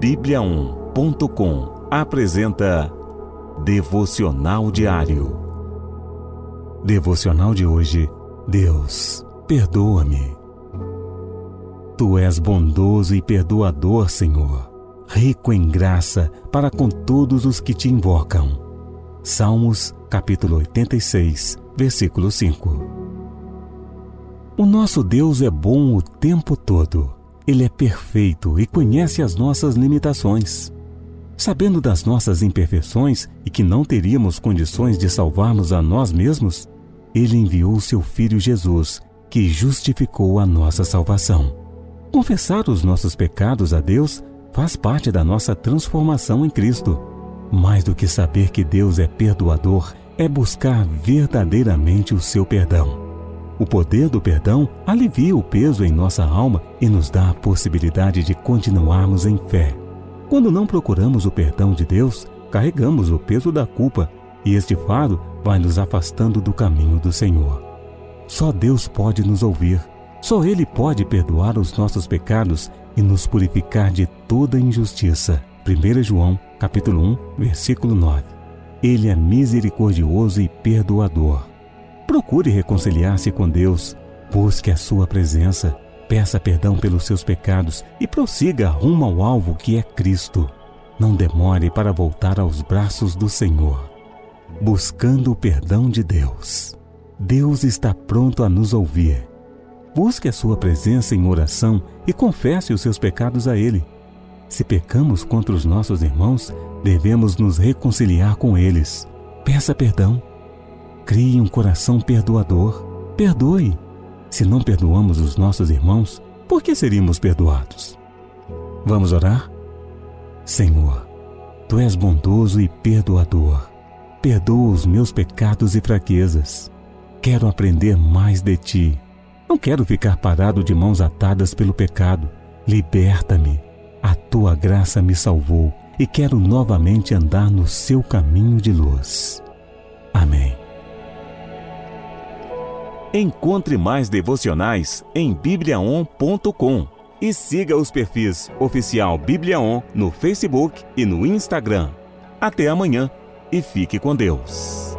Bíblia1.com apresenta Devocional Diário. Devocional de hoje. Deus, perdoa-me. Tu és bondoso e perdoador, Senhor, rico em graça para com todos os que te invocam. Salmos, capítulo 86, versículo 5. O nosso Deus é bom o tempo todo. Ele é perfeito e conhece as nossas limitações. Sabendo das nossas imperfeições e que não teríamos condições de salvarmos a nós mesmos, ele enviou seu Filho Jesus, que justificou a nossa salvação. Confessar os nossos pecados a Deus faz parte da nossa transformação em Cristo. Mais do que saber que Deus é perdoador, é buscar verdadeiramente o seu perdão. O poder do perdão alivia o peso em nossa alma e nos dá a possibilidade de continuarmos em fé. Quando não procuramos o perdão de Deus, carregamos o peso da culpa e este fardo vai nos afastando do caminho do Senhor. Só Deus pode nos ouvir. Só Ele pode perdoar os nossos pecados e nos purificar de toda injustiça. 1 João capítulo 1, versículo 9. Ele é misericordioso e perdoador. Procure reconciliar-se com Deus, busque a sua presença, peça perdão pelos seus pecados e prossiga rumo ao alvo que é Cristo. Não demore para voltar aos braços do Senhor. Buscando o perdão de Deus. Deus está pronto a nos ouvir. Busque a sua presença em oração e confesse os seus pecados a Ele. Se pecamos contra os nossos irmãos, devemos nos reconciliar com eles. Peça perdão. Crie um coração perdoador. Perdoe. Se não perdoamos os nossos irmãos, por que seríamos perdoados? Vamos orar? Senhor, Tu és bondoso e perdoador. Perdoa os meus pecados e fraquezas. Quero aprender mais de Ti. Não quero ficar parado de mãos atadas pelo pecado. Liberta-me a tua graça me salvou e quero novamente andar no seu caminho de luz. Encontre mais devocionais em bibliaon.com e siga os perfis oficial Bibliaon no Facebook e no Instagram. Até amanhã e fique com Deus.